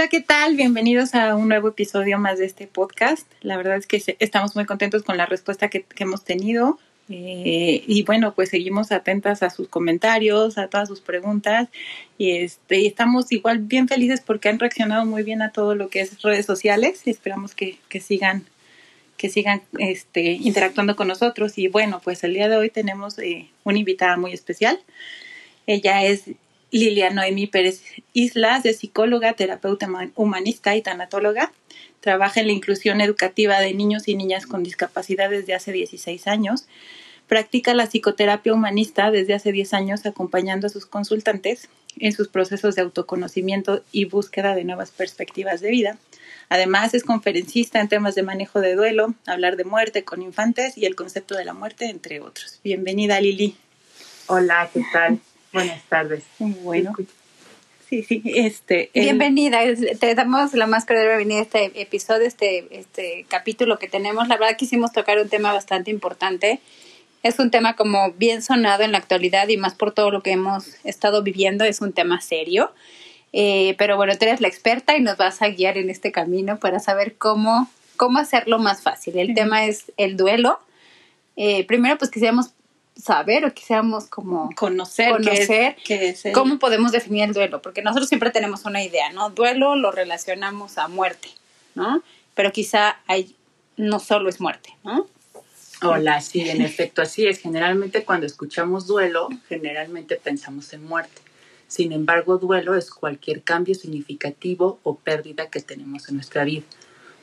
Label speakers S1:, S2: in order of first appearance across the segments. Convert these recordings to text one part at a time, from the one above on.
S1: Hola, ¿qué tal? Bienvenidos a un nuevo episodio más de este podcast. La verdad es que estamos muy contentos con la respuesta que, hemos tenido. Eh, y bueno, pues seguimos atentas a sus comentarios, a todas sus preguntas. Y este, estamos igual bien felices porque han reaccionado muy bien a todo lo que es redes sociales. Esperamos que, sigan que sigan este, interactuando con nosotros. Y bueno, pues el día de hoy tenemos eh, una invitada muy especial. Ella es Lilia Noemi Pérez Islas, de psicóloga, terapeuta humanista y tanatóloga. Trabaja en la inclusión educativa de niños y niñas con discapacidad desde hace 16 años. Practica la psicoterapia humanista desde hace 10 años acompañando a sus consultantes en sus procesos de autoconocimiento y búsqueda de nuevas perspectivas de vida. Además, es conferencista en temas de manejo de duelo, hablar de muerte con infantes y el concepto de la muerte, entre otros. Bienvenida, Lili.
S2: Hola, ¿qué tal? Buenas tardes.
S1: Bueno. Sí, sí, este.
S3: Bienvenida, te damos la más cordial bienvenida a este episodio, este, este capítulo que tenemos. La verdad quisimos tocar un tema bastante importante. Es un tema como bien sonado en la actualidad y más por todo lo que hemos estado viviendo, es un tema serio. Eh, pero bueno, tú eres la experta y nos vas a guiar en este camino para saber cómo, cómo hacerlo más fácil. El tema es el duelo. Eh, primero, pues quisiéramos saber o quisiéramos como
S1: conocer,
S3: conocer cómo podemos definir el duelo, porque nosotros siempre tenemos una idea, ¿no? Duelo lo relacionamos a muerte, ¿no? Pero quizá hay, no solo es muerte, ¿no?
S2: Hola, sí, en efecto, así es. Generalmente cuando escuchamos duelo, generalmente pensamos en muerte. Sin embargo, duelo es cualquier cambio significativo o pérdida que tenemos en nuestra vida.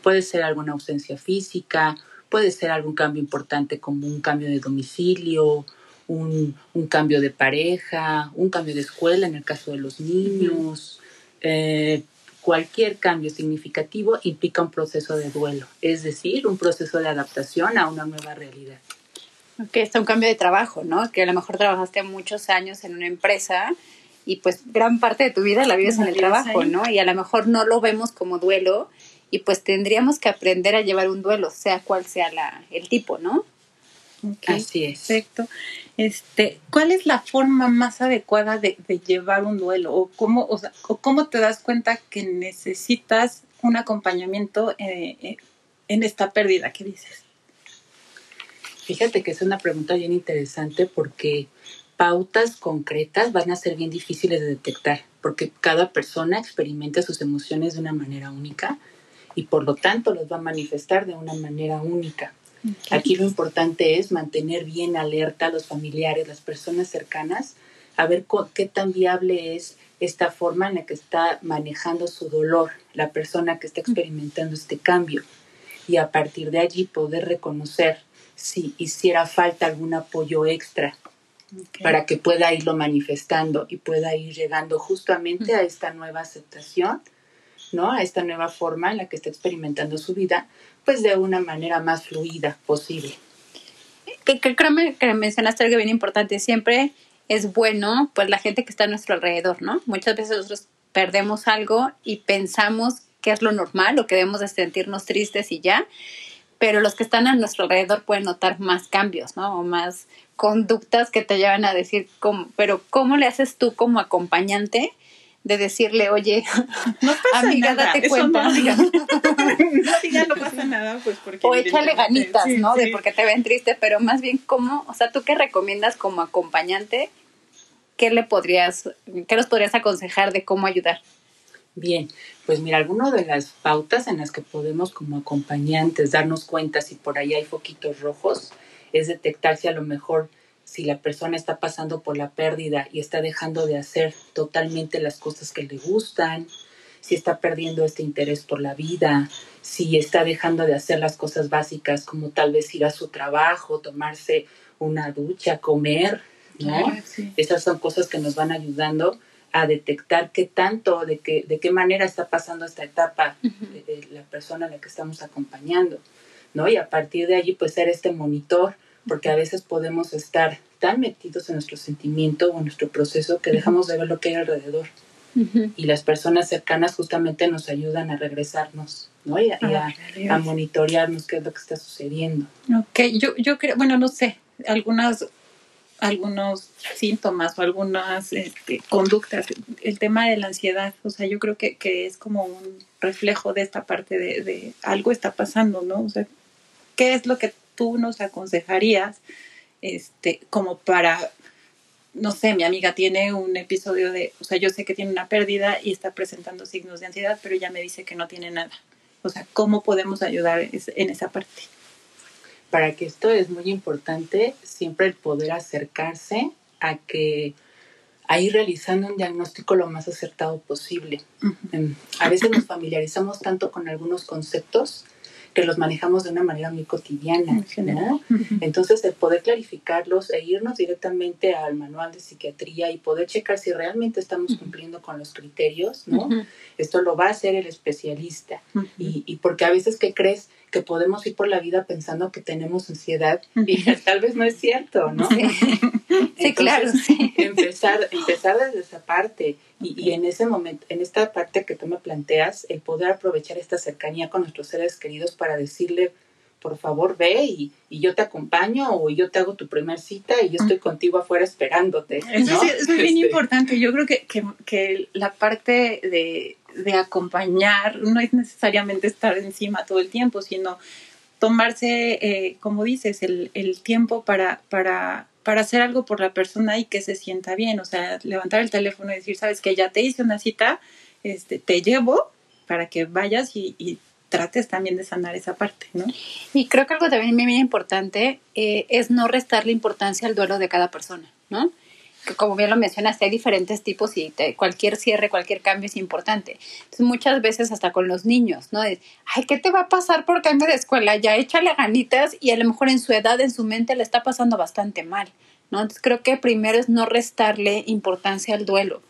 S2: Puede ser alguna ausencia física, Puede ser algún cambio importante como un cambio de domicilio, un, cambio de pareja, un cambio de escuela en el caso de los niños. Eh, cualquier cambio significativo implica un proceso de duelo, es decir, un proceso de adaptación a una nueva realidad.
S3: Que está un cambio de trabajo, ¿no? Que a lo mejor trabajaste muchos años en una empresa y pues gran parte de tu vida la vives en el trabajo, ¿no? Y a lo mejor no lo vemos como duelo y pues tendríamos que aprender a llevar un duelo, sea cual sea la, el tipo, ¿no?
S2: Así es.
S1: Perfecto. Este, ¿Cuál es la forma más adecuada de, llevar un duelo? ¿O cómo, o, sea, cómo te das cuenta que necesitas un acompañamiento eh, eh, en esta pérdida que dices?
S2: Fíjate que es una pregunta bien interesante porque pautas concretas van a ser bien difíciles de detectar, porque cada persona experimenta sus emociones de una manera única y por lo tanto los va a manifestar de una manera única. Aquí lo importante es mantener bien alerta a los familiares, las personas cercanas, a ver qué tan viable es esta forma en la que está manejando su dolor la persona que está experimentando este cambio. Y a partir de allí poder reconocer si hiciera falta algún apoyo extra para que pueda irlo manifestando y pueda ir llegando justamente a esta nueva aceptación ¿no? A esta nueva forma en la que está experimentando su vida, pues de una manera más fluida posible.
S3: Que, creo que mencionaste algo bien importante, siempre es bueno, pues la gente que está a nuestro alrededor, ¿no? Muchas veces nosotros perdemos algo y pensamos que es lo normal o que debemos de sentirnos tristes y ya, pero los que están a nuestro alrededor pueden notar más cambios, ¿no? O más conductas que te llevan a decir, cómo, pero ¿cómo le haces tú como acompañante de decirle, oye,
S1: no pasa amiga, nada, date cuenta. No, digas, no, pasa nada, pues porque...
S3: O échale ganitas, ¿no? De porque te ven triste, pero más bien, ¿cómo? O sea, ¿tú qué recomiendas como acompañante? ¿Qué le podrías, qué nos podrías aconsejar de cómo ayudar?
S2: Bien, pues mira, alguna de las pautas en las que podemos como acompañantes darnos cuenta si por ahí hay foquitos rojos es detectar si a lo mejor si la persona está pasando por la pérdida y está dejando de hacer totalmente las cosas que le gustan, si está perdiendo este interés por la vida, si está dejando de hacer las cosas básicas como tal vez ir a su trabajo, tomarse una ducha, comer, ¿no? Esas son cosas que nos van ayudando a detectar qué tanto, de qué, de qué manera está pasando esta etapa de, la persona a la que estamos acompañando, ¿no? Y a partir de allí, pues ser este monitor, porque a veces podemos estar tan metidos en nuestro sentimiento o en nuestro proceso que dejamos de ver lo que hay alrededor. Y las personas cercanas justamente nos ayudan a regresarnos, ¿no? Y, a, a, monitorearnos qué es lo que está sucediendo.
S1: Ok, yo, yo creo, bueno, no sé, algunas algunos síntomas o algunas este, conductas. El tema de la ansiedad, o sea, yo creo que, que es como un reflejo de esta parte de, de, algo está pasando, ¿no? O sea, ¿qué es lo que tú nos aconsejarías este, como para, no sé, mi amiga tiene un episodio de, o sea, yo sé que tiene una pérdida y está presentando signos de ansiedad, pero ella me dice que no tiene nada. O sea, ¿cómo podemos ayudar en esa parte?
S2: para que esto es muy importante, siempre el poder acercarse a que a ir realizando un diagnóstico lo más acertado posible. Em, a veces nos familiarizamos tanto con algunos conceptos que los manejamos de una manera muy cotidiana. Entonces, el poder clarificarlos e irnos directamente al manual de psiquiatría y poder checar si realmente estamos cumpliendo con los criterios, ¿no? Esto lo va a hacer el especialista. y, y porque a veces, ¿qué crees? que podemos ir por la vida pensando que tenemos ansiedad y tal vez no es cierto, ¿no?
S3: Sí, claro.
S2: Empezar, empezar desde esa parte y, y, en ese momento, en esta parte que tú me planteas, el poder aprovechar esta cercanía con nuestros seres queridos para decirle, por favor ve y, y, yo te acompaño o yo te hago tu primer cita y yo estoy contigo afuera esperándote.
S1: Eso, es, bien este importante. Yo creo que, que, que la parte de, de, acompañar no es necesariamente estar encima todo el tiempo, sino tomarse, eh, como dices, el, el tiempo para, para, para hacer algo por la persona y que se sienta bien. O sea, levantar el teléfono y decir, sabes que ya te hice una cita, este, te llevo para que vayas y, trates también de sanar esa parte, ¿no?
S3: Y creo que algo también muy importante eh, es no restarle importancia al duelo de cada persona, ¿no? Como bien lo mencionaste, hay diferentes tipos y cualquier cierre, cualquier cambio es importante. Entonces, muchas veces hasta con los niños, ¿no? ay, ¿qué te va a pasar por cambio de escuela? Ya échale ganitas y a lo mejor en su edad, en su mente, le está pasando bastante mal, ¿no? Entonces, creo que primero es no restarle importancia al duelo,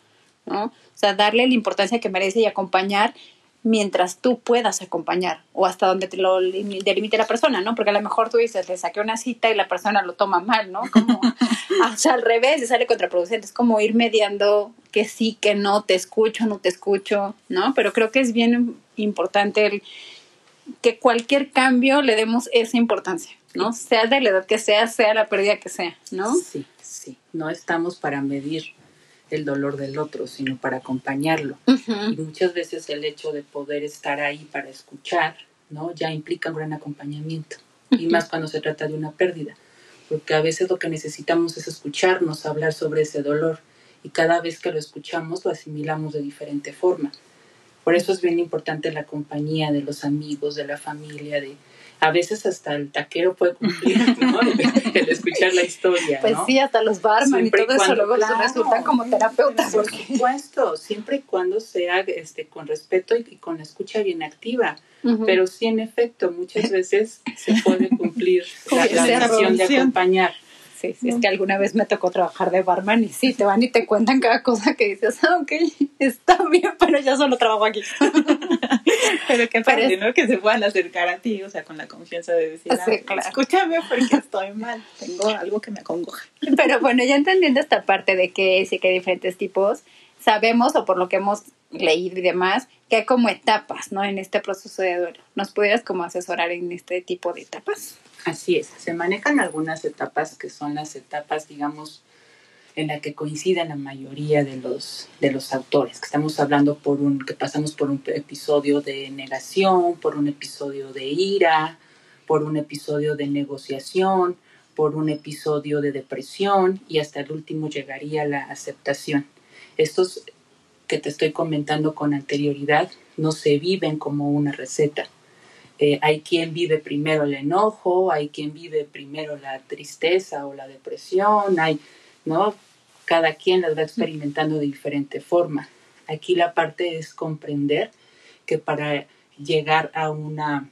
S3: ¿no? O sea, darle la importancia que merece y acompañar mientras tú puedas acompañar o hasta donde te lo delimite la persona, ¿no? Porque a lo mejor tú dices, le saqué una cita y la persona lo toma mal, ¿no? Como, o sea, al revés, le sale contraproducente. Es como ir mediando que sí, que no, te escucho, no te escucho, ¿no? Pero creo que es bien importante el, que cualquier cambio le demos esa importancia, ¿no? Sea de la edad que sea, sea la pérdida que sea, ¿no?
S2: Sí, sí. No estamos para medir el dolor del otro, sino para acompañarlo. Y muchas veces el hecho de poder estar ahí para escuchar, ¿no? Ya implica un gran acompañamiento. Y más cuando se trata de una pérdida. Porque a veces lo que necesitamos es escucharnos, hablar sobre ese dolor. Y cada vez que lo escuchamos lo asimilamos de diferente forma. Por eso es bien importante la compañía de los amigos, de la familia, de, a veces hasta el taquero puede cumplir, ¿no? El, escuchar la historia.
S3: Pues sí, hasta los barman y todo eso luego resultan como terapeutas.
S2: Por supuesto, siempre y cuando sea este, con respeto y, con la escucha bien activa. Pero sí, en efecto, muchas veces se puede cumplir la, la misión de acompañar.
S3: Sí, sí, es que alguna vez me tocó trabajar de barman y sí, te van y te cuentan cada cosa que dices, ah, ok, está bien, pero ya solo trabajo aquí.
S1: pero qué padre, ¿no? Que se puedan acercar a ti, o sea, con la confianza de decir, ah, escúchame porque estoy mal, tengo algo que me acongoja.
S3: Pero bueno, ya entendiendo esta parte de que sí que hay diferentes tipos, sabemos, o por lo que hemos leído y demás, que hay como etapas, ¿no? En este proceso de duelo. ¿Nos pudieras como asesorar en este tipo de etapas?
S2: Así es, se manejan algunas etapas que son las etapas, digamos, en la que coinciden la mayoría de los, de los autores, que estamos hablando por un, que pasamos por un episodio de negación, por un episodio de ira, por un episodio de negociación, por un episodio de depresión y hasta el último llegaría la aceptación. Estos que te estoy comentando con anterioridad no se viven como una receta eh, hay quien vive primero el enojo, hay quien vive primero la tristeza o la depresión, hay, ¿no? Cada quien las va experimentando de diferente forma. Aquí la parte es comprender que para llegar a una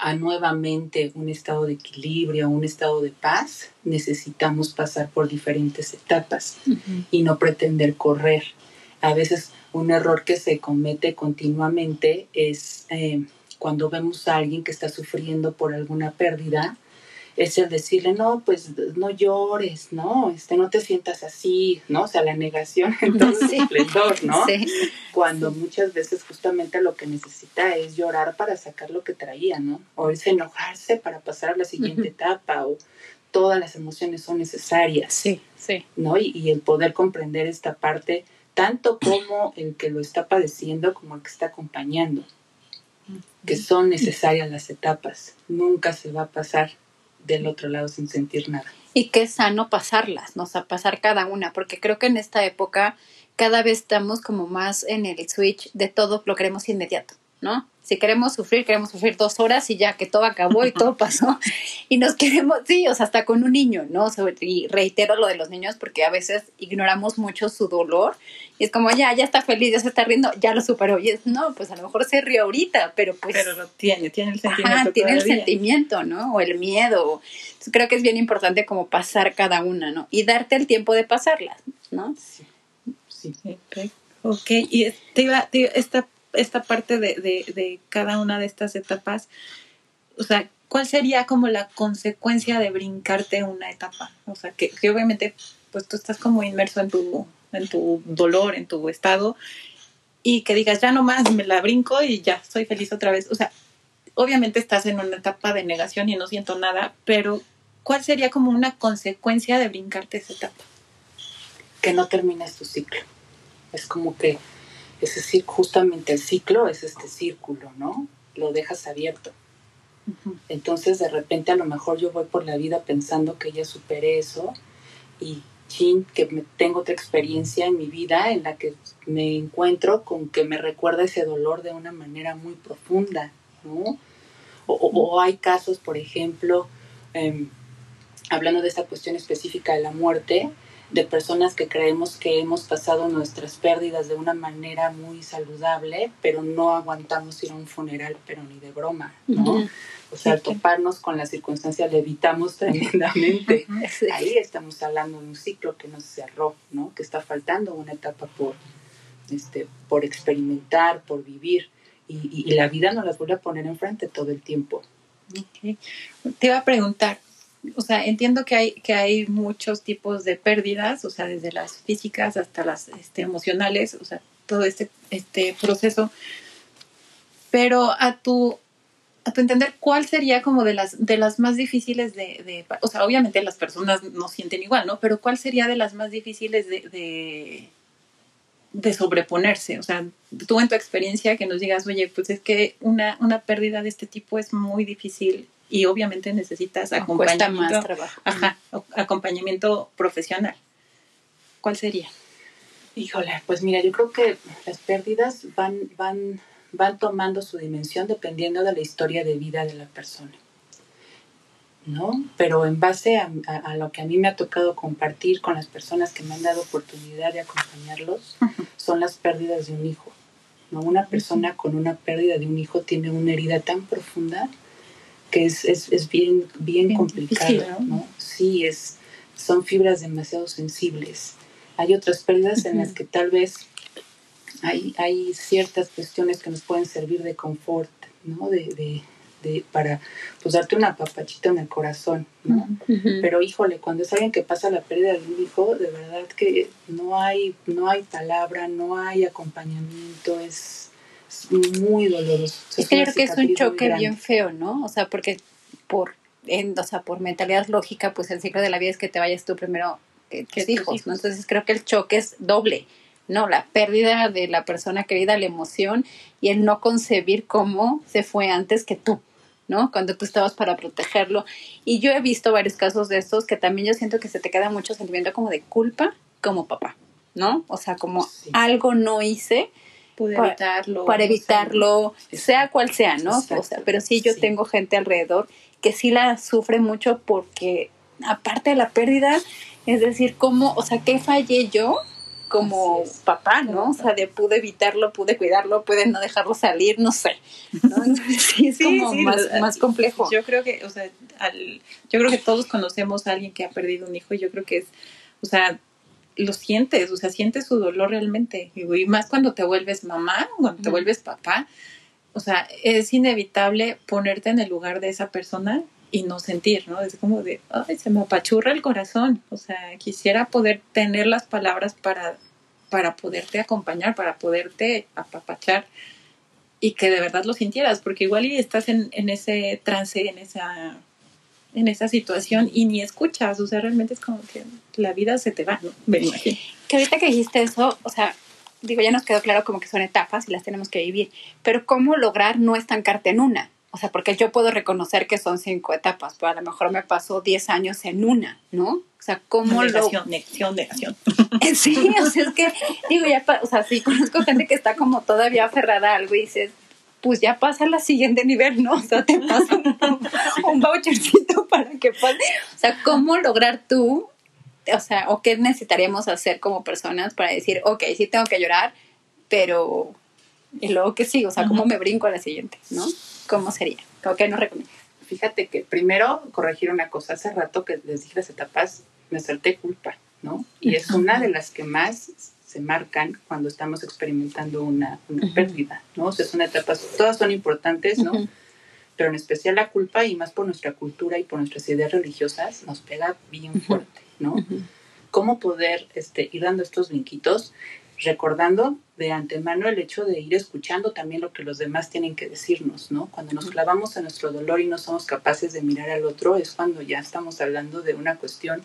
S2: a nuevamente un estado de equilibrio, un estado de paz, necesitamos pasar por diferentes etapas y no pretender correr. A veces un error que se comete continuamente es eh, cuando vemos a alguien que está sufriendo por alguna pérdida, es el decirle, no, pues no llores, ¿no? Este, no te sientas así, ¿no? O sea, la negación en todo su esplendor, ¿no? Sí. Cuando muchas veces justamente lo que necesita es llorar para sacar lo que traía, ¿no? O es enojarse para pasar a la siguiente etapa, o todas las emociones son necesarias.
S3: Sí, sí.
S2: ¿No? Y, y el poder comprender esta parte, tanto como el que lo está padeciendo, como el que está acompañando, que son necesarias las etapas. Nunca se va a pasar del otro lado sin sentir nada.
S3: Y qué sano pasarlas, ¿no? O sea, pasar cada una, porque creo que en esta época cada vez estamos como más en el switch de todo lo queremos inmediato, ¿no? Si queremos sufrir, queremos sufrir dos horas y ya que todo acabó y todo pasó. Y nos queremos, sí, o sea, hasta con un niño, ¿no? Y reitero lo de los niños porque a veces ignoramos mucho su dolor y es como, ya, ya está feliz, ya se está riendo, ya lo superó. Y es, no, pues a lo mejor se rió ahorita, pero pues...
S1: Pero lo tiene, tiene el sentimiento.
S3: Ajá, tiene el sentimiento, ¿no? O el miedo. Entonces creo que es bien importante como pasar cada una, ¿no? Y darte el tiempo de pasarlas, ¿no?
S2: Sí. Sí.
S1: Ok, y te iba, te, esta esta parte de, de, cada una de estas etapas, o sea, ¿cuál sería como la consecuencia de brincarte una etapa? O sea, que, obviamente, pues tú estás como inmerso en tu, en tu dolor, en tu estado, y que digas, ya nomás me la brinco y ya, soy feliz otra vez. O sea, obviamente estás en una etapa de negación y no siento nada, pero ¿cuál sería como una consecuencia de brincarte esa etapa?
S2: Que no termines tu ciclo. Es como que es decir, justamente el ciclo es este círculo, ¿no? Lo dejas abierto. Entonces, de repente, a lo mejor yo voy por la vida pensando que ya superé eso y chin, que me, tengo otra experiencia en mi vida en la que me encuentro con que me recuerda ese dolor de una manera muy profunda, ¿no? O, hay casos, por ejemplo, em, hablando de esta cuestión específica de la muerte, de personas que creemos que hemos pasado nuestras pérdidas de una manera muy saludable, pero no aguantamos ir a un funeral, pero ni de broma, ¿no? O sea, toparnos con la circunstancia le evitamos tremendamente. Ahí estamos hablando de un ciclo que nos cerró, ¿no? Que está faltando una etapa por, este, por experimentar, por vivir. Y, y, la vida nos las vuelve a poner enfrente todo el tiempo.
S1: Te iba a preguntar, o sea, entiendo que hay, que hay muchos tipos de pérdidas, o sea, desde las físicas hasta las este, emocionales, o sea, todo este, este proceso. Pero a tu, a tu entender, ¿cuál sería como de las, de las más difíciles de, de, o sea, obviamente las personas no sienten igual, ¿no? Pero ¿cuál sería de las más difíciles de, de, de sobreponerse? O sea, tú en tu experiencia que nos digas, oye, pues es que una, una pérdida de este tipo es muy difícil y obviamente necesitas acompañamiento, Ajá, acompañamiento profesional. ¿Cuál sería?
S2: Híjole, pues mira, yo creo que las pérdidas van, van, van tomando su dimensión dependiendo de la historia de vida de la persona. ¿no? Pero en base a, a, lo que a mí me ha tocado compartir con las personas que me han dado oportunidad de acompañarlos, son las pérdidas de un hijo. ¿no? Una persona con una pérdida de un hijo tiene una herida tan profunda que es, es, es bien, bien, complicado, ¿no? Sí, es, son fibras demasiado sensibles. Hay otras pérdidas en las que tal vez hay, hay ciertas cuestiones que nos pueden servir de confort, ¿no? De, de, de, para pues darte una papachita en el corazón, ¿no? Pero híjole, cuando es alguien que pasa la pérdida de un hijo, de verdad que no hay, no hay palabra, no hay acompañamiento, es muy doloroso.
S3: Es que creo que es un choque bien feo, ¿no? O sea, porque por, en, o sea, por mentalidad lógica, pues el ciclo de la vida es que te vayas tú primero que tus hijos, ¿no? Entonces creo que el choque es doble, ¿no? La pérdida de la persona querida, la emoción y el no concebir cómo se fue antes que tú, ¿no? Cuando tú estabas para protegerlo. Y yo he visto varios casos de estos que también yo siento que se te queda mucho sentimiento como de culpa como papá, ¿no? O sea, como algo no hice
S1: para evitarlo.
S3: Para evitarlo, sea, cual sea, ¿no? O sea, pero sí yo tengo gente alrededor que sí la sufre mucho porque aparte de la pérdida, es decir, cómo, o sea, ¿qué fallé yo como papá, ¿no? O sea, de pude evitarlo, pude cuidarlo, pude no dejarlo salir, no sé. ¿no? Sí, es como más, más, complejo.
S1: Yo creo que, o sea, al, yo creo que todos conocemos a alguien que ha perdido un hijo y yo creo que es, o sea, lo sientes, o sea, sientes su dolor realmente. Y más cuando te vuelves mamá, cuando te vuelves papá, o sea, es inevitable ponerte en el lugar de esa persona y no sentir, ¿no? Es como de, ay, se me apachurra el corazón. O sea, quisiera poder tener las palabras para, para poderte acompañar, para poderte apapachar y que de verdad lo sintieras, porque igual y estás en, en ese trance, en esa en esa situación y ni escuchas, o sea, realmente es como que la vida se te va, ¿no? Me imagino.
S3: Que ahorita que dijiste eso, o sea, digo, ya nos quedó claro como que son etapas y las tenemos que vivir, pero ¿cómo lograr no estancarte en una? O sea, porque yo puedo reconocer que son cinco etapas, pero a lo mejor me pasó diez años en una, ¿no? O sea, ¿cómo
S1: negación, lo...? Negación, negación.
S3: Sí, o sea, es que, digo, ya, o sea, sí, conozco gente que está como todavía aferrada a algo y dices, pues ya pasa al siguiente nivel, ¿no? O sea, te pasa un, un vouchercito para que pase. O sea, ¿cómo lograr tú, o sea, o qué necesitaríamos hacer como personas para decir, ok, sí tengo que llorar, pero, ¿y luego qué sigo? O sea, ¿cómo me brinco a la siguiente, ¿no? ¿Cómo sería? ¿Qué nos recomiendas?
S2: Fíjate que primero corregir una cosa. Hace rato que les dije las etapas, me salté culpa, ¿no? Y es una de las que más se marcan cuando estamos experimentando una, una pérdida, ¿no? O sea, son etapas, todas son importantes, ¿no? Pero en especial la culpa y más por nuestra cultura y por nuestras ideas religiosas nos pega bien fuerte, ¿no? ¿Cómo poder este, ir dando estos brinquitos? recordando de antemano el hecho de ir escuchando también lo que los demás tienen que decirnos, ¿no? Cuando nos clavamos en nuestro dolor y no somos capaces de mirar al otro, es cuando ya estamos hablando de una cuestión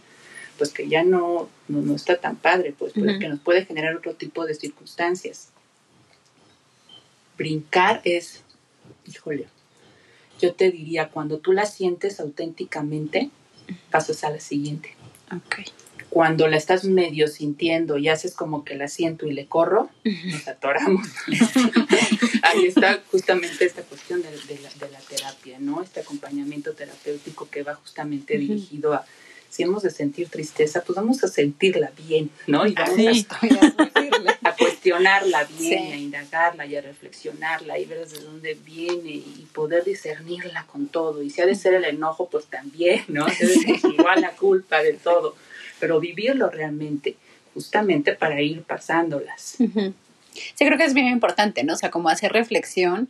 S2: pues que ya no, no, está tan padre, pues, pues que nos puede generar otro tipo de circunstancias. Brincar es, híjole, yo te diría, cuando tú la sientes auténticamente, pasas a la siguiente.
S3: Okay
S2: cuando la estás medio sintiendo y haces como que la siento y le corro, nos atoramos. Ahí está justamente esta cuestión de, la, terapia, ¿no? Este acompañamiento terapéutico que va justamente dirigido a, si hemos de sentir tristeza, pues vamos a sentirla bien, ¿no? Y vamos a, cuestionarla bien, a indagarla y a reflexionarla y ver desde dónde viene y poder discernirla con todo. Y si ha de ser el enojo, pues también, ¿no? Si igual la culpa de todo pero vivirlo realmente, justamente para ir pasándolas.
S3: Sí, creo que es bien importante, ¿no? O sea, como hacer reflexión.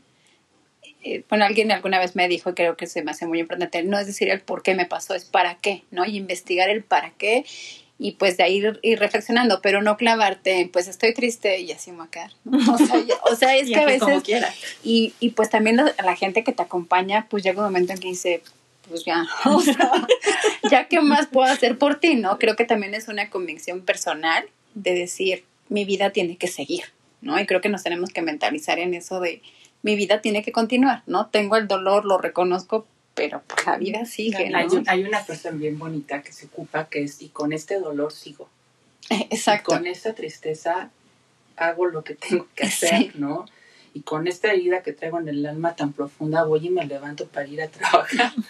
S3: Eh, bueno, alguien alguna vez me dijo, creo que se me hace muy importante, no es decir el por qué me pasó, es para qué, ¿no? Y investigar el para qué y pues de ahí ir, reflexionando, pero no clavarte, pues estoy triste y así me va a quedar. O, sea, es que a veces... Y, y pues también la, la, gente que te acompaña, pues llega un momento en que dice, pues ya, o sea, ya qué más puedo hacer por ti, ¿no? Creo que también es una convicción personal de decir, mi vida tiene que seguir, ¿no? Y creo que nos tenemos que mentalizar en eso de, mi vida tiene que continuar, ¿no? Tengo el dolor, lo reconozco, pero pues la vida sigue, ¿no?
S2: Hay, una cosa bien bonita que se ocupa que es, y con este dolor sigo.
S3: Exacto.
S2: con esta tristeza hago lo que tengo que hacer, ¿no? y con esta herida que traigo en el alma tan profunda voy y me levanto para ir a trabajar.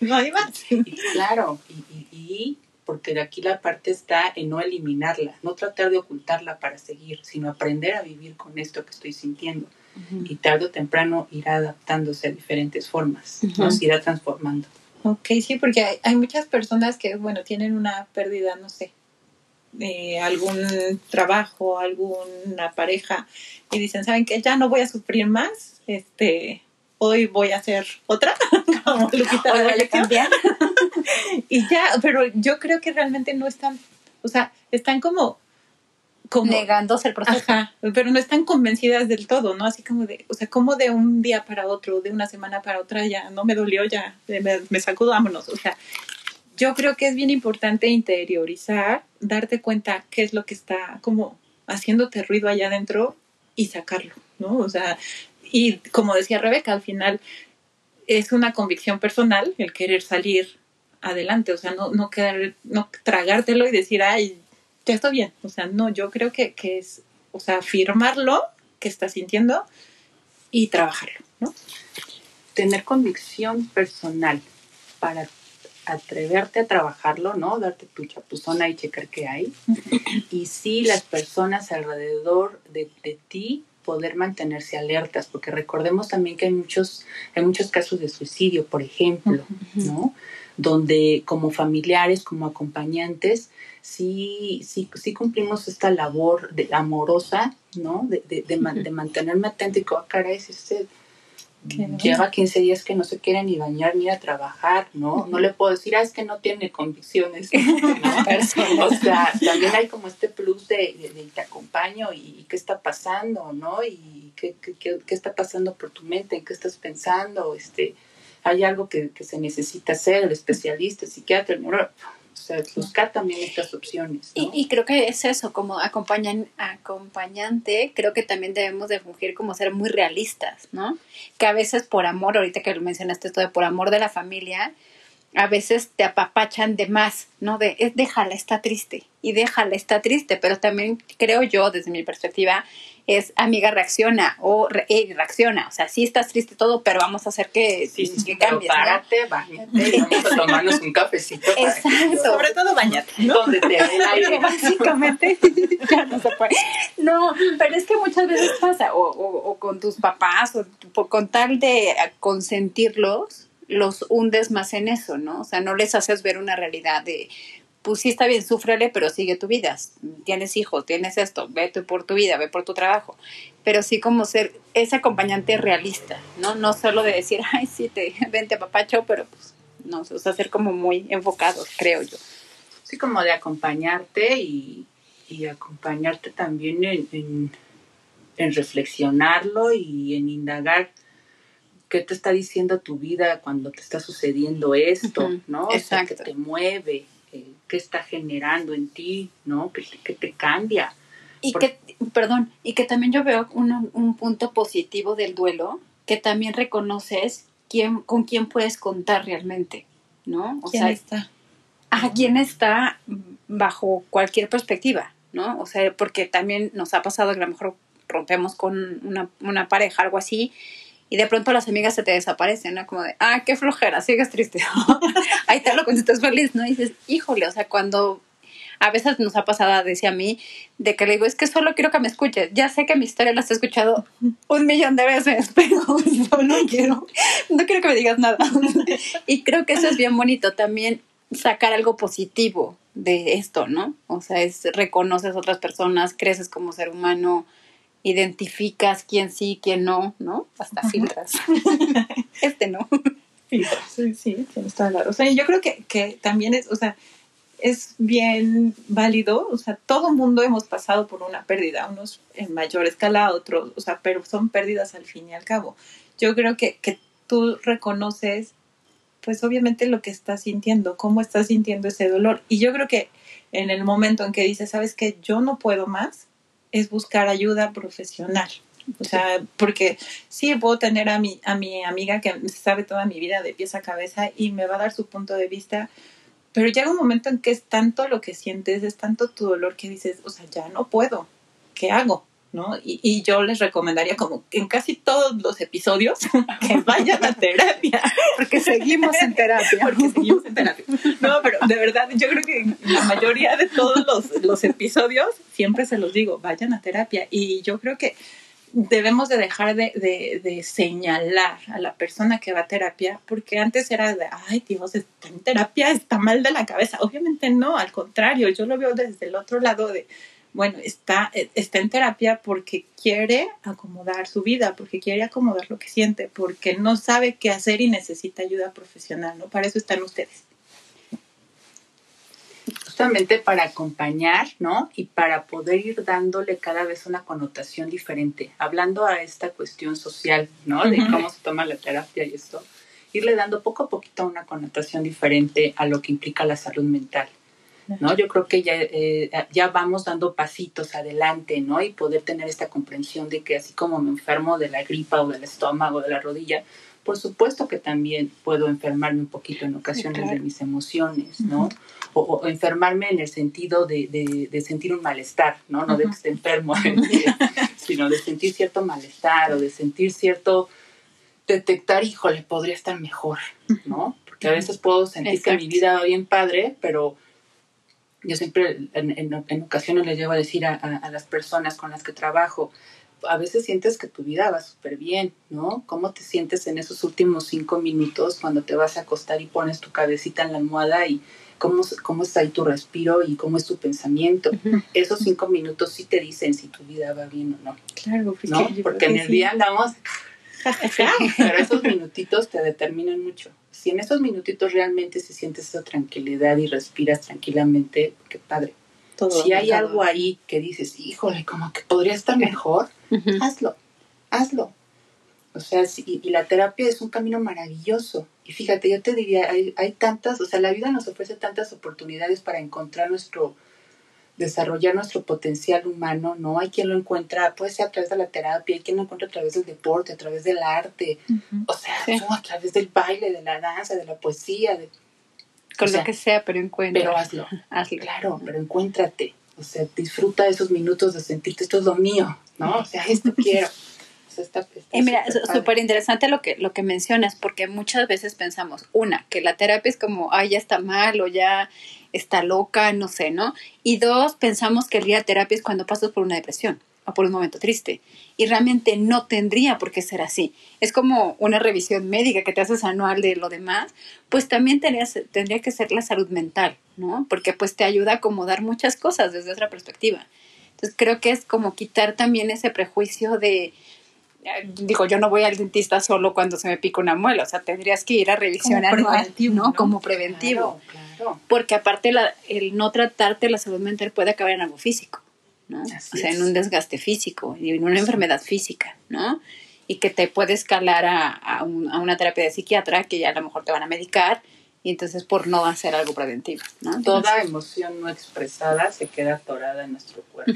S1: No, hay más.
S2: Y, claro, y, y, porque de aquí la parte está en no eliminarla, no tratar de ocultarla para seguir, sino aprender a vivir con esto que estoy sintiendo. Y tarde o temprano irá adaptándose a diferentes formas, nos irá transformando.
S1: Ok, sí, porque hay, hay muchas personas que, bueno, tienen una pérdida, no sé, eh, algún trabajo, alguna pareja y dicen, ¿saben que Ya no voy a sufrir más, este, hoy voy a hacer otra, como Lupita
S3: voy a cambiar.
S1: y ya, pero yo creo que realmente no están, o sea, están como como,
S3: negándose el proceso.
S1: pero no están convencidas del todo, ¿no? Así como de, o sea, como de un día para otro, de una semana para otra, ya no me dolió, ya me, me sacudo, vámonos. O sea, yo creo que es bien importante interiorizar, darte cuenta qué es lo que está como haciéndote ruido allá adentro y sacarlo, ¿no? O sea, y como decía Rebeca, al final es una convicción personal el querer salir adelante, o sea, no, no, quedar, no tragártelo y decir, ay, ya está bien, o sea, no, yo creo que, que es, o sea, afirmarlo que estás sintiendo y trabajarlo, ¿no?
S2: Tener convicción personal para atreverte a trabajarlo, ¿no? Darte tu chapuzona y checar qué hay. Y sí, las personas alrededor de, de ti poder mantenerse alertas, porque recordemos también que hay muchos, hay muchos casos de suicidio, por ejemplo, ¿no? Donde como familiares, como acompañantes, sí, sí, sí cumplimos esta labor de, amorosa, ¿no? De, de, de, mantenerme atento y ah, caray, si usted lleva 15 días que no se quiere ni bañar ni a trabajar, ¿no? No le puedo decir, ah, es que no tiene convicciones, ¿no? o sea, también hay como este plus de, de, te acompaño y, qué está pasando, ¿no? Y qué, qué, qué, está pasando por tu mente, en qué estás pensando, este, hay algo que, que se necesita hacer, el especialista, el psiquiatra, el neurólogo o sea, buscar también estas opciones.
S3: Y, y, creo que es eso, como acompañan, acompañante, creo que también debemos de fungir como ser muy realistas, ¿no? Que a veces por amor, ahorita que lo mencionaste esto de por amor de la familia, a veces te apapachan de más, ¿no? De, es, déjala, está triste, y déjala, está triste, pero también creo yo, desde mi perspectiva, es amiga reacciona o reacciona, o sea, sí estás triste todo, pero vamos a hacer que,
S2: sí, que cambies. Párate, vamos a tomarnos un cafecito.
S3: Exacto.
S1: Sobre todo bañate, ¿no?
S2: Donde te aire.
S3: Básicamente, ya no se puede. No, pero es que muchas veces pasa, o, o, o con tus papás, o con tal de consentirlos, los hundes más en eso, ¿no? O sea, no les haces ver una realidad de, pues sí está bien, súfrele, pero sigue tu vida. Tienes hijos, tienes esto, ve por tu vida, ve por tu trabajo. Pero sí como ser ese acompañante realista, ¿no? No solo de decir, ay, sí, te, vente papacho, pero pues no, o sea, ser como muy enfocados, creo yo.
S2: Sí, como de acompañarte y, acompañarte también en, en reflexionarlo y en indagar qué te está diciendo tu vida cuando te está sucediendo esto, ¿no?
S3: Exacto.
S2: O sea, que te mueve, qué está generando en ti, ¿no? ¿Qué, te cambia?
S3: Y que, perdón, y que también yo veo un, un punto positivo del duelo, que también reconoces quién, con quién puedes contar realmente, ¿no?
S1: O ¿Quién sea, está?
S3: A quién está bajo cualquier perspectiva, ¿no? O sea, porque también nos ha pasado que a lo mejor rompemos con una, una pareja, algo así, y de pronto las amigas se te desaparecen, ¿no? Como de, ah, qué flojera, sigues triste. Ahí te lo cuando estás feliz, ¿no? Y dices, híjole, o sea, cuando a veces nos ha pasado, decía a mí, de que le digo, es que solo quiero que me escuches. Ya sé que mi historia la has escuchado un millón de veces, pero no quiero, no quiero que me digas nada. y creo que eso es bien bonito también sacar algo positivo de esto, ¿no? O sea, es reconoces a otras personas, creces como ser humano, identificas quién sí, quién no, ¿no? Hasta filtras. este no.
S1: Filtras, sí, sí, tienes toda la O sea, yo creo que, que también es, o sea, es bien válido, o sea, todo mundo hemos pasado por una pérdida, unos en mayor escala, otros, o sea, pero son pérdidas al fin y al cabo. Yo creo que, que tú reconoces, pues obviamente lo que estás sintiendo, cómo estás sintiendo ese dolor. Y yo creo que en el momento en que dices, sabes que yo no puedo más, es buscar ayuda profesional. O sea, porque sí puedo tener a mi, a mi amiga que sabe toda mi vida de pies a cabeza y me va a dar su punto de vista, pero llega un momento en que es tanto lo que sientes, es tanto tu dolor que dices, o sea, ya no puedo, ¿qué hago? ¿No? Y, y, yo les recomendaría como en casi todos los episodios que vayan a terapia.
S3: Porque seguimos en terapia.
S1: Porque seguimos en terapia. No, pero de verdad, yo creo que la mayoría de todos los, los episodios siempre se los digo, vayan a terapia. Y yo creo que debemos de dejar de, de, de, señalar a la persona que va a terapia, porque antes era de, ay, Dios, está en terapia, está mal de la cabeza. Obviamente no, al contrario, yo lo veo desde el otro lado de, bueno, está, está en terapia porque quiere acomodar su vida, porque quiere acomodar lo que siente, porque no sabe qué hacer y necesita ayuda profesional, ¿no? Para eso están ustedes.
S2: Justamente para acompañar, ¿no? Y para poder ir dándole cada vez una connotación diferente, hablando a esta cuestión social, ¿no? De cómo se toma la terapia y esto, irle dando poco a poquito una connotación diferente a lo que implica la salud mental. ¿No? Yo creo que ya, eh, ya vamos dando pasitos adelante, ¿no? Y poder tener esta comprensión de que así como me enfermo de la gripa o del estómago, o de la rodilla, por supuesto que también puedo enfermarme un poquito en ocasiones de mis emociones, ¿no? o, enfermarme en el sentido de, de, de sentir un malestar, ¿no? No de que esté enfermo, sino de sentir cierto malestar o de sentir cierto, detectar, híjole, podría estar mejor, ¿no? Que a veces puedo sentir que mi vida va bien padre, pero yo siempre en, en, ocasiones le llevo a decir a, a, las personas con las que trabajo, a veces sientes que tu vida va súper bien, ¿no? ¿Cómo te sientes en esos últimos cinco minutos cuando te vas a acostar y pones tu cabecita en la almohada y cómo, cómo está ahí tu respiro y cómo es tu pensamiento? Esos cinco minutos sí te dicen si tu vida va bien o no.
S1: Claro,
S2: ¿no? porque en el día andamos... Pero esos minutitos te determinan mucho. Si en esos minutitos realmente se sientes esa tranquilidad y respiras tranquilamente, qué padre si hay algo ahí que dices, híjole, como que podría estar mejor, hazlo, hazlo. O sea, y, la terapia es un camino maravilloso. Y fíjate, yo te diría, hay, hay tantas, o sea, la vida nos ofrece tantas oportunidades para encontrar nuestro, desarrollar nuestro potencial humano, ¿no? Hay quien lo encuentra, puede ser a través de la terapia, hay quien lo encuentra a través del deporte, a través del arte, o sea, a través del baile, de la danza, de la poesía, de
S3: con lo que sea, pero encuentra.
S2: Pero hazlo. hazlo. Claro, pero encuéntrate. O sea, disfruta esos minutos de sentirte, esto es lo mío, ¿no? O sea, esto quiero.
S3: Y mira, súper interesante lo que, lo que mencionas, porque muchas veces pensamos, una, que la terapia es como, ay, ya está mal o ya está loca, no sé, ¿no? Y dos, pensamos que el día de terapia es cuando pasas por una depresión o por un momento triste. Y realmente no tendría por qué ser así. Es como una revisión médica que te haces anual de lo demás, pues también tendría, tendría que ser la salud mental, ¿no? Porque pues te ayuda a acomodar muchas cosas desde otra perspectiva. Entonces creo que es como quitar también ese prejuicio de, digo, yo no voy al dentista solo cuando se me pica una muela, o sea, tendrías que ir a revisión anual, ¿no? Como preventivo. Porque aparte la, el no tratarte la salud mental puede acabar en algo físico o sea, en un desgaste físico y en una enfermedad física, ¿no? Y que te puede escalar a, a, una terapia de psiquiatra que ya a lo mejor te van a medicar y entonces por no hacer algo preventivo, ¿no?
S2: Toda emoción no expresada se queda atorada en nuestro cuerpo,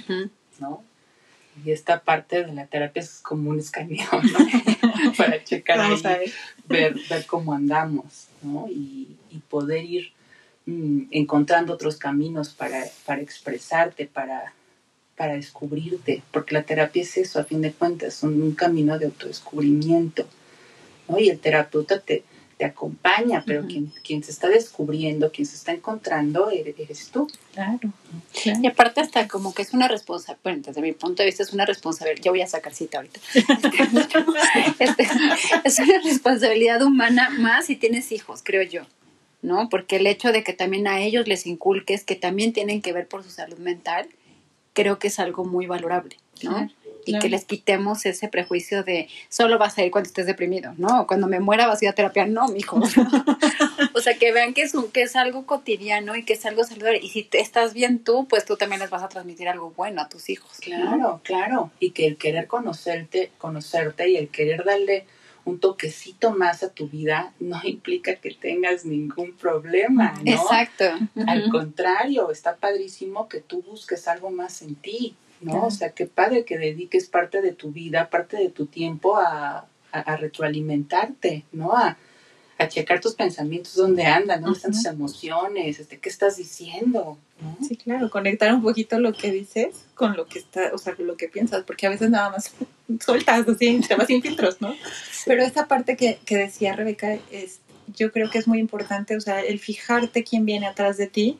S2: ¿no? Y esta parte de la terapia es como un escaneo, ¿no? Para checar ahí, ver, ver cómo andamos, ¿no? Y, poder ir mm, encontrando otros caminos para, para expresarte, para para descubrirte, porque la terapia es eso, a fin de cuentas, un, un camino de autodescubrimiento, ¿no? Y el terapeuta te, te acompaña, pero quien, quien se está descubriendo, quien se está encontrando, eres, tú.
S3: Claro, Y aparte hasta como que es una responsabilidad, bueno, desde mi punto de vista es una responsabilidad, yo voy a sacar cita ahorita, este, es una responsabilidad humana más si tienes hijos, creo yo. ¿no? Porque el hecho de que también a ellos les inculques que también tienen que ver por su salud mental, creo que es algo muy valorable, ¿no? Y que les quitemos ese prejuicio de solo vas a ir cuando estés deprimido, ¿no? Cuando me muera vas a ir a terapia, no, mijo. o sea, que vean que es, un, que es algo cotidiano y que es algo saludable. Y si te estás bien tú, pues tú también les vas a transmitir algo bueno a tus hijos.
S2: Claro, claro. Y que el querer conocerte, conocerte y el querer darle un toquecito más a tu vida no implica que tengas ningún problema, ¿no?
S3: Exacto.
S2: Al contrario, está padrísimo que tú busques algo más en ti, ¿no? O sea, qué padre que dediques parte de tu vida, parte de tu tiempo a, a, retroalimentarte, ¿no? A, a checar tus pensamientos, dónde andan, dónde están tus emociones, este, qué estás diciendo.
S1: Sí, claro, conectar un poquito lo que dices con lo que está, o sea, lo que piensas, porque a veces nada más sueltas así, te vas sin filtros, ¿no? Pero esa parte que, que decía Rebeca es, yo creo que es muy importante, o sea, el fijarte quién viene atrás de ti,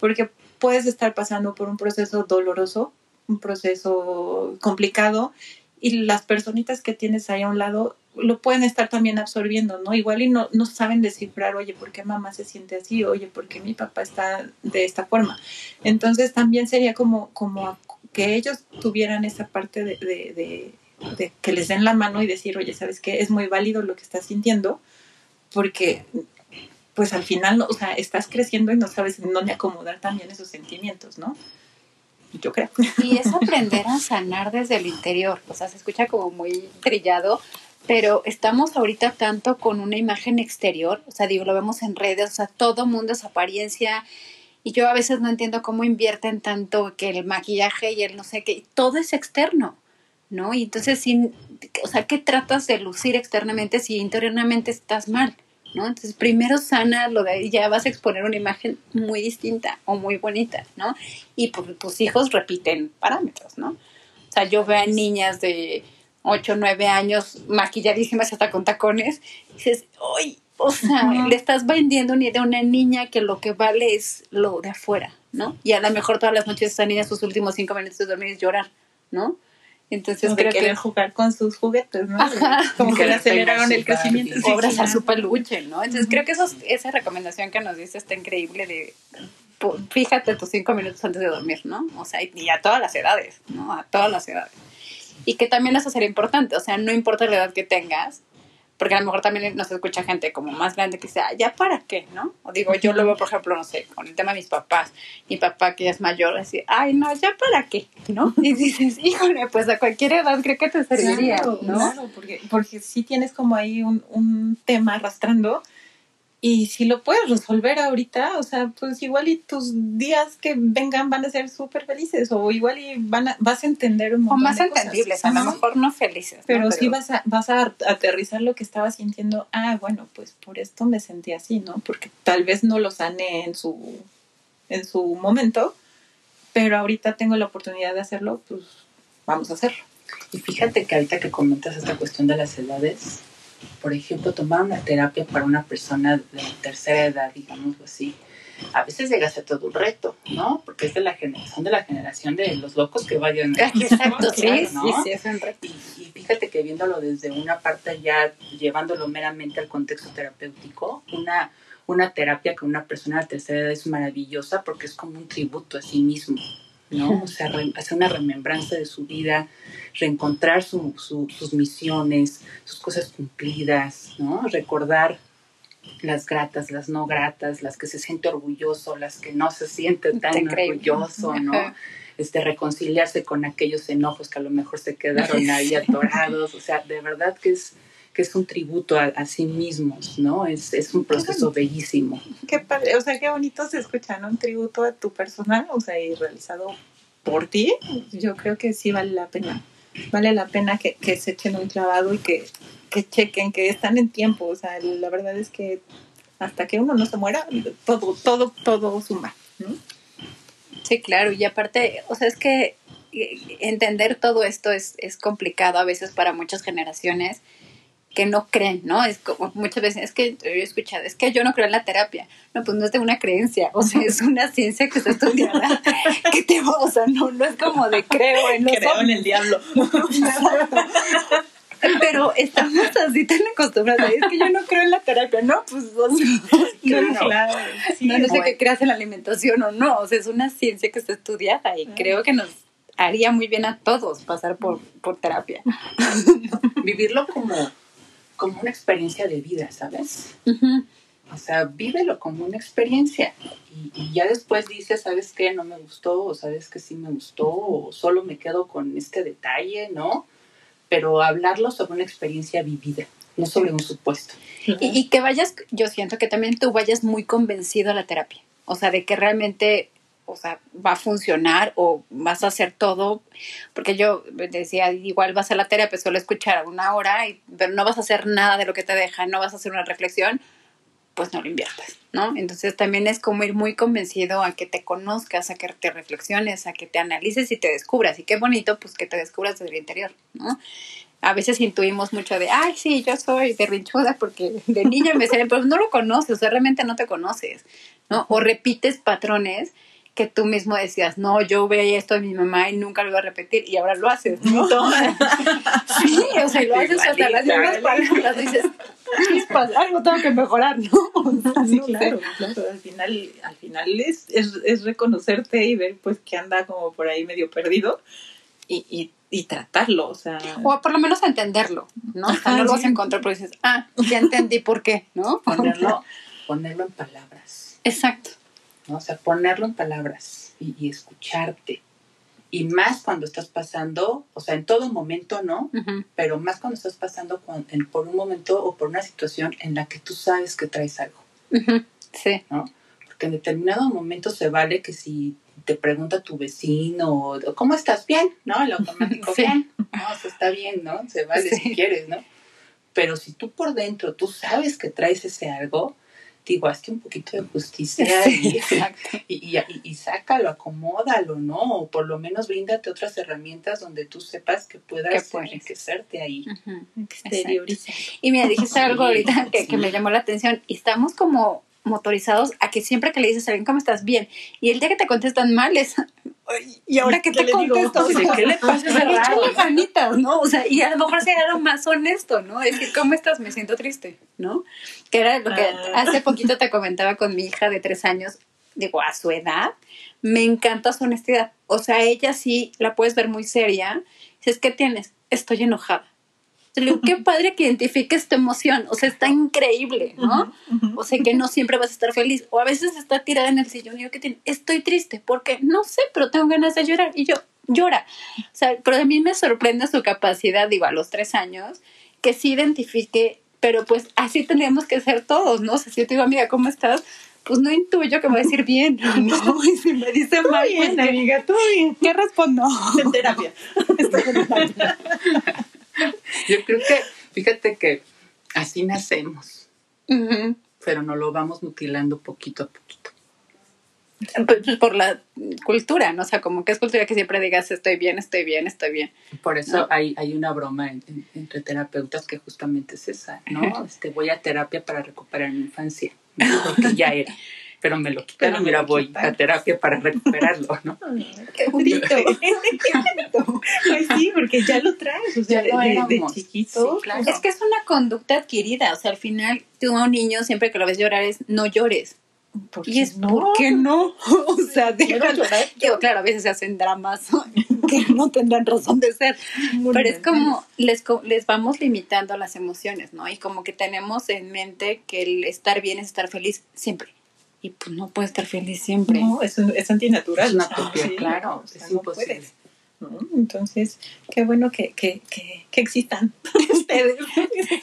S1: porque puedes estar pasando por un proceso doloroso, un proceso complicado, y las personitas que tienes ahí a un lado lo pueden estar también absorbiendo, ¿no? Igual y no, no saben descifrar, oye, ¿por qué mamá se siente así? Oye, ¿por qué mi papá está de esta forma? Entonces también sería como, como que ellos tuvieran esa parte de, de, de, que les den la mano y decir, oye, ¿sabes qué? Es muy válido lo que estás sintiendo, porque pues al final, o sea, estás creciendo y no sabes en dónde acomodar también esos sentimientos, ¿no? Yo creo.
S3: Y es aprender a sanar desde el interior. O sea, se escucha como muy trillado, pero estamos ahorita tanto con una imagen exterior, o sea, digo, lo vemos en redes, o sea, todo mundo es apariencia, y yo a veces no entiendo cómo invierten tanto que el maquillaje y el no sé qué, todo es externo, ¿no? Y entonces, sin, o sea, ¿qué tratas de lucir externamente si internamente estás mal? ¿No? Entonces, primero sana lo de ahí, ya vas a exponer una imagen muy distinta o muy bonita, ¿no? Y pues, tus hijos repiten parámetros, ¿no? O sea, yo veo a niñas de 8 o 9 años maquilladísimas hasta con tacones, y dices, ¡ay! o sea, le estás vendiendo una idea a una niña que lo que vale es lo de afuera, ¿no? Y a lo mejor todas las noches esa niña sus últimos cinco minutos de dormir es llorar, ¿no?
S1: Entonces creo que jugar con sus juguetes, ¿no? Como que le aceleraron el crecimiento.
S3: O abrazar su peluche, ¿no? Entonces creo que eso, esa recomendación que nos dice está increíble de fíjate tus cinco minutos antes de dormir, ¿no? O sea, y a todas las edades, ¿no? A todas las edades. Y que también eso sería importante, o sea, no importa la edad que tengas, porque a lo mejor también nos escucha gente como más grande que sea, ¿ya para qué? ¿No? O digo, yo lo veo, por ejemplo, no sé, con el tema de mis papás, mi papá que ya es mayor, así, ay, no, ¿ya para qué? ¿No? Y dices, híjole, pues a cualquier edad creo que te serviría, ¿no?
S1: Claro, porque, porque sí tienes como ahí un, un tema arrastrando y si lo puedes resolver ahorita, o sea, pues igual y tus días que vengan van a ser súper felices o igual y van a, vas a entender un montón
S3: O más entendibles, a lo mejor no felices.
S1: Pero, sí vas a, vas a aterrizar lo que estaba sintiendo. Ah, bueno, pues por esto me sentí así, ¿no? Porque tal vez no lo sané en su, en su momento, pero ahorita tengo la oportunidad de hacerlo, pues vamos a hacerlo.
S2: Y fíjate que ahorita que comentas esta cuestión de las edades, por ejemplo, tomar una terapia para una persona de tercera edad, digámoslo así, a veces llega a ser todo un reto, ¿no? Porque es de la generación de la generación de los locos que vayan.
S3: Exacto, sí, sí, sí, es un reto.
S2: Y, y, fíjate que viéndolo desde una parte ya, llevándolo meramente al contexto terapéutico, una, una terapia con una persona de tercera edad es maravillosa porque es como un tributo a sí mismo, ¿no? O sea, hacer una remembranza de su vida, reencontrar su, sus misiones, sus cosas cumplidas, ¿no? Recordar las gratas, las no gratas, las que se siente orgulloso, las que no se siente tan orgulloso, ¿no? Este, reconciliarse con aquellos enojos que a lo mejor se quedaron ahí atorados, o sea, de verdad que es que es un tributo a, sí mismos, ¿no? Es, es un proceso bellísimo.
S1: Qué padre, o sea, qué bonito se escucha, ¿no? Un tributo a tu personal, o sea, y realizado por ti, yo creo que sí vale la pena. Vale la pena que, que se echen un clavado y que, que chequen, que están en tiempo. O sea, la verdad es que hasta que uno no se muera, todo, todo, todo suma. ¿no?
S3: Sí, claro, y aparte, o sea, es que eh, entender todo esto es, es complicado a veces para muchas generaciones que no creen, ¿no? Es como muchas veces, es que yo he escuchado, es que yo no creo en la terapia. No, pues no es de una creencia, o sea, es una ciencia que está estudiada, que te, o sea, no, no es como de creo en
S1: los Creo en el diablo.
S3: Pero estamos así tan acostumbrados, es que yo no creo en la terapia, ¿no? Pues o sea, no, claro. Sí, no, no sé qué creas en la alimentación o no, o sea, es una ciencia que está estudiada y creo que nos haría muy bien a todos pasar por, por terapia.
S2: Vivirlo como como una experiencia de vida, ¿sabes? O sea, vívelo como una experiencia y, ya después dices, ¿sabes qué? No me gustó, o sabes que sí me gustó, o solo me quedo con este detalle, ¿no? Pero hablarlo sobre una experiencia vivida, no sobre un supuesto.
S3: y, y, que vayas, yo siento que también tú vayas muy convencido a la terapia, o sea, de que realmente o sea, va a funcionar o vas a hacer todo, porque yo decía, igual vas a la terapia solo escuchar una hora, pero no vas a hacer nada de lo que te deja, no vas a hacer una reflexión, pues no lo inviertas, ¿no? Entonces también es como ir muy convencido a que te conozcas, a que te reflexiones, a que te analices y te descubras. Y qué bonito, pues que te descubras desde el interior, ¿no? A veces intuimos mucho de, ay, sí, yo soy de rinchuda porque de niña me salen, pero no lo conoces, o realmente no te conoces, ¿no? O repites patrones que tú mismo decías, no, yo veía esto de mi mamá y nunca lo iba a repetir y ahora lo haces, ¿no? sí, o sea, lo haces hasta las mismas palabras, dices, chispas, algo tengo que mejorar, ¿no?
S1: sí, claro, claro, al final, al final es, es, es, reconocerte y ver pues que anda como por ahí medio perdido y, y, y tratarlo, o sea...
S3: O por lo menos entenderlo, ¿no? Ajá, no lo vas a encontrar, pero dices, ah, ya entendí por qué, ¿no?
S2: Ponerlo, ponerlo en palabras.
S3: Exacto.
S2: ¿No? O sea, ponerlo en palabras y, escucharte. Y más cuando estás pasando, o sea, en todo momento, ¿no? Pero más cuando estás pasando por un momento o por una situación en la que tú sabes que traes algo.
S3: Sí.
S2: ¿No? Porque en determinado momento se vale que si te pregunta tu vecino, ¿cómo estás? Bien, ¿no? El automático, bien. No, o sea, está bien, ¿no? Se vale si quieres, ¿no? Pero si tú por dentro, tú sabes que traes ese algo, digo, hazte un poquito de justicia y, y, y, y, sácalo, acomódalo, ¿no? O por lo menos bríndate otras herramientas donde tú sepas que puedas enriquecerte ahí.
S3: Y mira, dijiste algo ahorita que, que me llamó la atención y estamos como motorizados a que siempre que le dices a alguien cómo estás bien y el día que te contestan mal es y ahora que te contesto
S2: ¿qué le pasa?
S3: manitas, ¿no? O sea, y a lo mejor sería lo más honesto, ¿no? Decir, ¿cómo estás? Me siento triste, ¿no? Que era lo que ah. hace poquito te comentaba con mi hija de tres años, digo, a su edad, me encanta su honestidad. O sea, ella sí la puedes ver muy seria. Dices, ¿qué tienes? Estoy enojada le digo, qué padre que identifiques tu emoción, o sea, está increíble, ¿no? O sea, que no siempre vas a estar feliz, o a veces está tirada en el sillón y yo, ¿qué tiene? Estoy triste, porque no sé, pero tengo ganas de llorar, y yo, llora. O sea, pero a mí me sorprende su capacidad, digo, a los tres años, que sí identifique, pero pues así tendríamos que ser todos, ¿no? O sea, si yo te digo, amiga, ¿cómo estás? pues no intuyo que me va a decir bien, ¿no? Y si me dice mal,
S1: bien, pues, amiga, todo bien.
S3: ¿Qué respondo?
S1: En terapia. Estoy en terapia.
S2: Yo creo que, fíjate que así nacemos, pero no lo vamos mutilando poquito a poquito.
S3: Pues, por la cultura, ¿no? O sea, como que es cultura que siempre digas estoy bien, estoy bien, estoy bien.
S2: Por eso hay, hay una broma entre terapeutas que justamente es esa, ¿no? Este, voy a terapia para recuperar mi infancia, porque ya era pero me lo quitaron, mira, voy a terapia para recuperarlo, ¿no?
S1: qué bonito, qué bonito. Pues sí, porque ya lo traes, o sea, de, chiquito.
S3: Es que es una conducta adquirida, o sea, al final tú a un niño siempre que lo ves llorar es no llores. Y es, no? ¿por qué no? o sea, déjalo. Digo, claro, a veces se hacen dramas que no tendrán razón de ser, pero es como les, les vamos limitando las emociones, ¿no? Y como que tenemos en mente que el estar bien es estar feliz siempre y pues no puede estar feliz siempre.
S1: No, es, es antinatural.
S2: Es natural, claro, es imposible.
S1: Entonces, qué bueno que, que, que, que existan ustedes.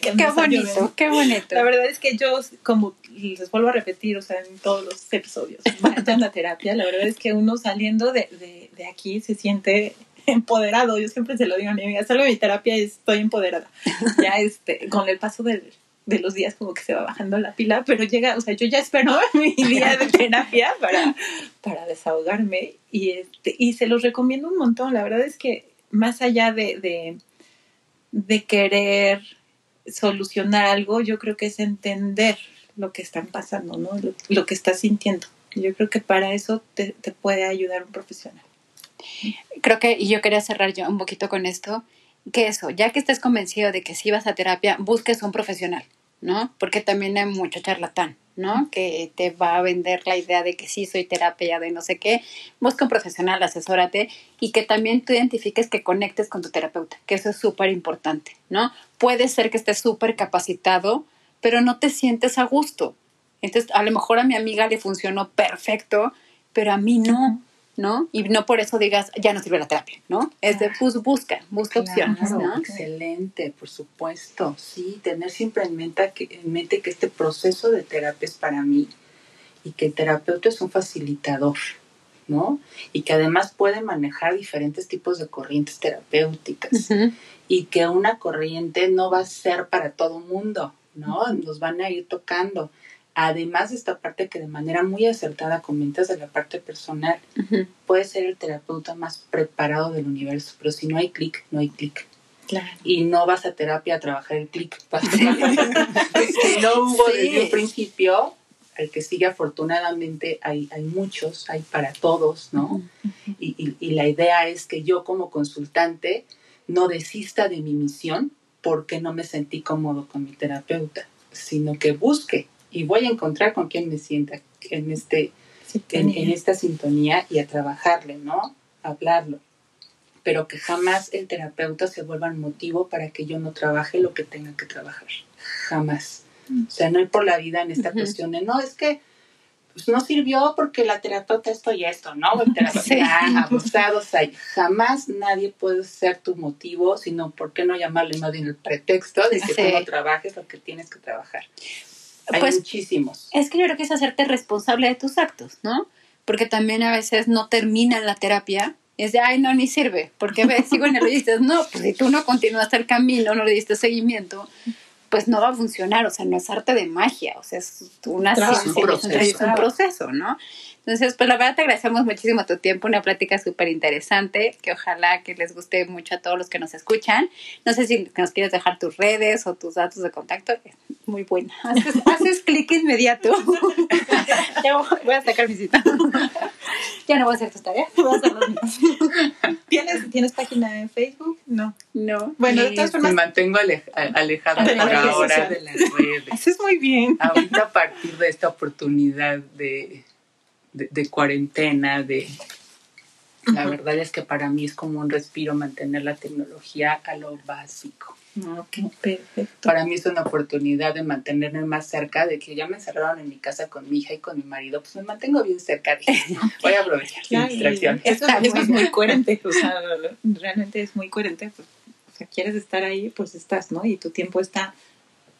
S3: qué bonito, qué bonito.
S1: La verdad es que yo, como les vuelvo a repetir, o sea, en todos los episodios, vayan la terapia, la verdad es que uno saliendo de, de, de aquí se siente empoderado. Yo siempre se lo digo a mi amiga, salgo de mi terapia y estoy empoderada. Ya este, con el paso del, de los días como que se va bajando la pila, pero llega, o sea, yo ya espero mi día de terapia para, para desahogarme y, este, y se los recomiendo un montón. La verdad es que más allá de, de, de querer solucionar algo, yo creo que es entender lo que están pasando, ¿no? Lo, que estás sintiendo. Yo creo que para eso te, te puede ayudar un profesional.
S3: Creo que, y yo quería cerrar yo un poquito con esto, que eso, ya que estés convencido de que si vas a terapia, busques un profesional, ¿no? Porque también hay mucho charlatán, ¿no? Que te va a vender la idea de que sí soy terapia de no sé qué. Busca un profesional, asesórate y que también tú identifiques que conectes con tu terapeuta, que eso es súper importante, ¿no? Puede ser que estés súper capacitado, pero no te sientes a gusto. Entonces, a lo mejor a mi amiga le funcionó perfecto, pero a mí no. ¿No? Y no por eso digas, ya no sirve la terapia, ¿no? Es de, pues busca, busca opciones, ¿no?
S2: Excelente, por supuesto. Sí, tener siempre en mente, que, en mente que este proceso de terapia es para mí y que el terapeuta es un facilitador, ¿no? Y que además puede manejar diferentes tipos de corrientes terapéuticas y que una corriente no va a ser para todo mundo, ¿no? Nos van a ir tocando además de esta parte que de manera muy acertada comentas de la parte personal, puede ser el terapeuta más preparado del universo, pero si no hay clic, no hay clic. Y no vas a terapia a trabajar el clic. si no hubo desde un principio, el que sigue afortunadamente hay, hay muchos, hay para todos, ¿no? y, y la idea es que yo como consultante no desista de mi misión porque no me sentí cómodo con mi terapeuta, sino que busque y voy a encontrar con quién me sienta en, este, en, esta sintonía y a trabajarle, ¿no? hablarlo. Pero que jamás el terapeuta se vuelva un motivo para que yo no trabaje lo que tenga que trabajar. Jamás. Mm. O sea, no ir por la vida en esta cuestión de, no, es que pues, no sirvió porque la terapeuta esto y esto, ¿no? El terapeuta, abusados hay. Jamás nadie puede ser tu motivo, sino, ¿por qué no llamarle más bien el pretexto de que tú no trabajes lo que tienes que trabajar? Pues, muchísimos.
S3: Es que yo creo que es hacerte responsable de tus actos, ¿no? Porque también a veces no termina la terapia es de, ay, no, ni sirve, porque ves, sigo en el y dices, no, pues si tú no continuaste el camino, no le diste seguimiento, pues no va a funcionar, o sea, no es arte de magia, o sea, es una ciencia,
S2: Un proceso.
S3: es un proceso, ¿no? Entonces, pues la verdad te agradecemos muchísimo tu tiempo, una plática súper interesante, que ojalá que les guste mucho a todos los que nos escuchan. No sé si nos quieres dejar tus redes o tus datos de contacto, es muy buena. Haces, haces clic inmediato. ya voy a sacar mi cita. ya no voy a hacer tus tareas, voy a hacer.
S1: ¿Tienes, ¿Tienes página en Facebook? No.
S3: No.
S1: Bueno, de todas
S2: Me
S1: formas,
S2: mantengo ale- a- alejada por ahora de las redes.
S1: haces muy bien.
S2: Ahorita a partir de esta oportunidad de, de, de cuarentena, de la verdad es que para mí es como un respiro mantener la tecnología a lo básico.
S1: Ok, perfecto.
S2: Para mí es una oportunidad de mantenerme más cerca, de que ya me encerraron en mi casa con mi hija y con mi marido, pues me mantengo bien cerca de ellos. Voy a aprovechar
S1: Claro,
S2: distracción.
S1: Eso, eso es muy coherente, o sea, realmente es muy coherente. Pues, o sea, quieres estar ahí, pues estás, ¿no? Y tu tiempo está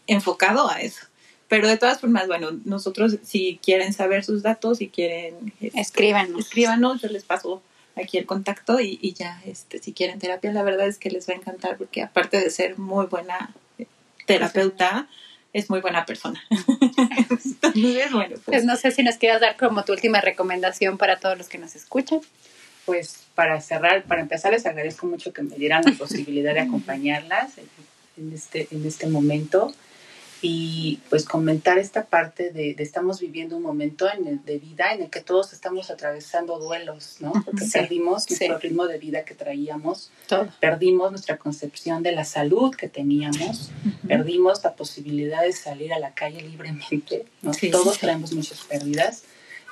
S1: enfocado a eso. Pero de todas formas, bueno, nosotros si quieren saber sus datos, si quieren, este,
S3: Escríbanos.
S1: escríbanos, yo les paso aquí el contacto y, y ya, este, si quieren terapia, la verdad es que les va a encantar porque aparte de ser muy buena eh, terapeuta, es muy buena persona. Entonces, bueno,
S3: Pues
S1: pues,
S3: no sé si nos quieras dar como tu última recomendación para todos los que nos escuchan.
S2: Pues para cerrar, para empezar, les agradezco mucho que me dieran la posibilidad de acompañarlas en, en este, en este momento y pues comentar esta parte de, de estamos viviendo un momento en el- de vida en el que todos estamos atravesando duelos, ¿no? Porque
S3: Sí,
S2: perdimos
S3: sí.
S2: nuestro ritmo de vida que traíamos,
S3: Todo.
S2: perdimos nuestra concepción de la salud que teníamos, perdimos la posibilidad de salir a la calle libremente, ¿no?
S1: Sí,
S2: Todos traemos muchas pérdidas.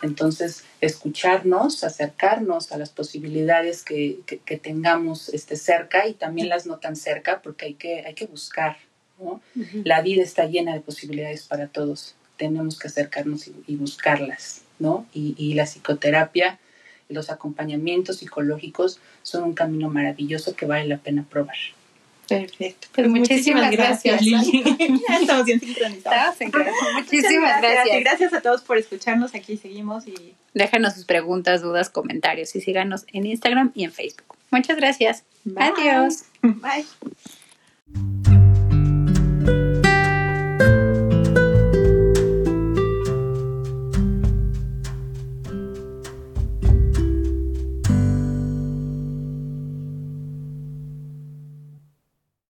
S2: Entonces, escucharnos, acercarnos a las posibilidades que, que- que tengamos este, cerca y también las no tan cerca, porque hay que, hay que buscar. ¿No? La vida está llena de posibilidades para todos. Tenemos que acercarnos y, y buscarlas. ¿no? Y, y la psicoterapia y los acompañamientos psicológicos son un camino maravilloso que vale la pena probar.
S1: Perfecto.
S3: Pues muchísimas gracias.
S1: Lili. Estamos bien. Muchas
S3: Muchísimas
S1: Y
S3: gracias.
S1: gracias a todos por escucharnos. Aquí seguimos y
S3: Déjanos sus preguntas, dudas, comentarios y síganos en Instagram y en Facebook. Muchas gracias.
S1: Bye.
S3: Adiós.
S1: bye.